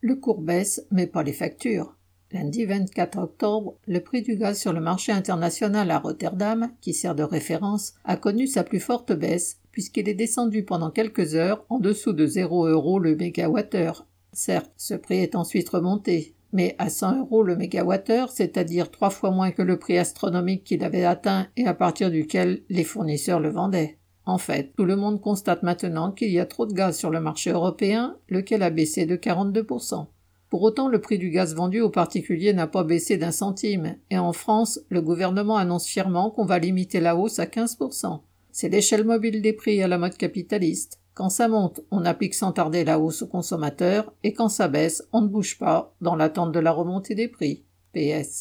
Le cours baisse, mais pas les factures. Lundi 24 octobre, le prix du gaz sur le marché international à Rotterdam, qui sert de référence, a connu sa plus forte baisse puisqu'il est descendu pendant quelques heures en dessous de 0 euros le mégawattheure. Certes, ce prix est ensuite remonté, mais à 100 euros le mégawattheure, c'est-à-dire trois fois moins que le prix astronomique qu'il avait atteint et à partir duquel les fournisseurs le vendaient. En fait, tout le monde constate maintenant qu'il y a trop de gaz sur le marché européen, lequel a baissé de 42%. Pour autant, le prix du gaz vendu aux particuliers n'a pas baissé d'un centime, et en France, le gouvernement annonce fièrement qu'on va limiter la hausse à 15%. C'est l'échelle mobile des prix à la mode capitaliste. Quand ça monte, on applique sans tarder la hausse aux consommateurs, et quand ça baisse, on ne bouge pas, dans l'attente de la remontée des prix. PS.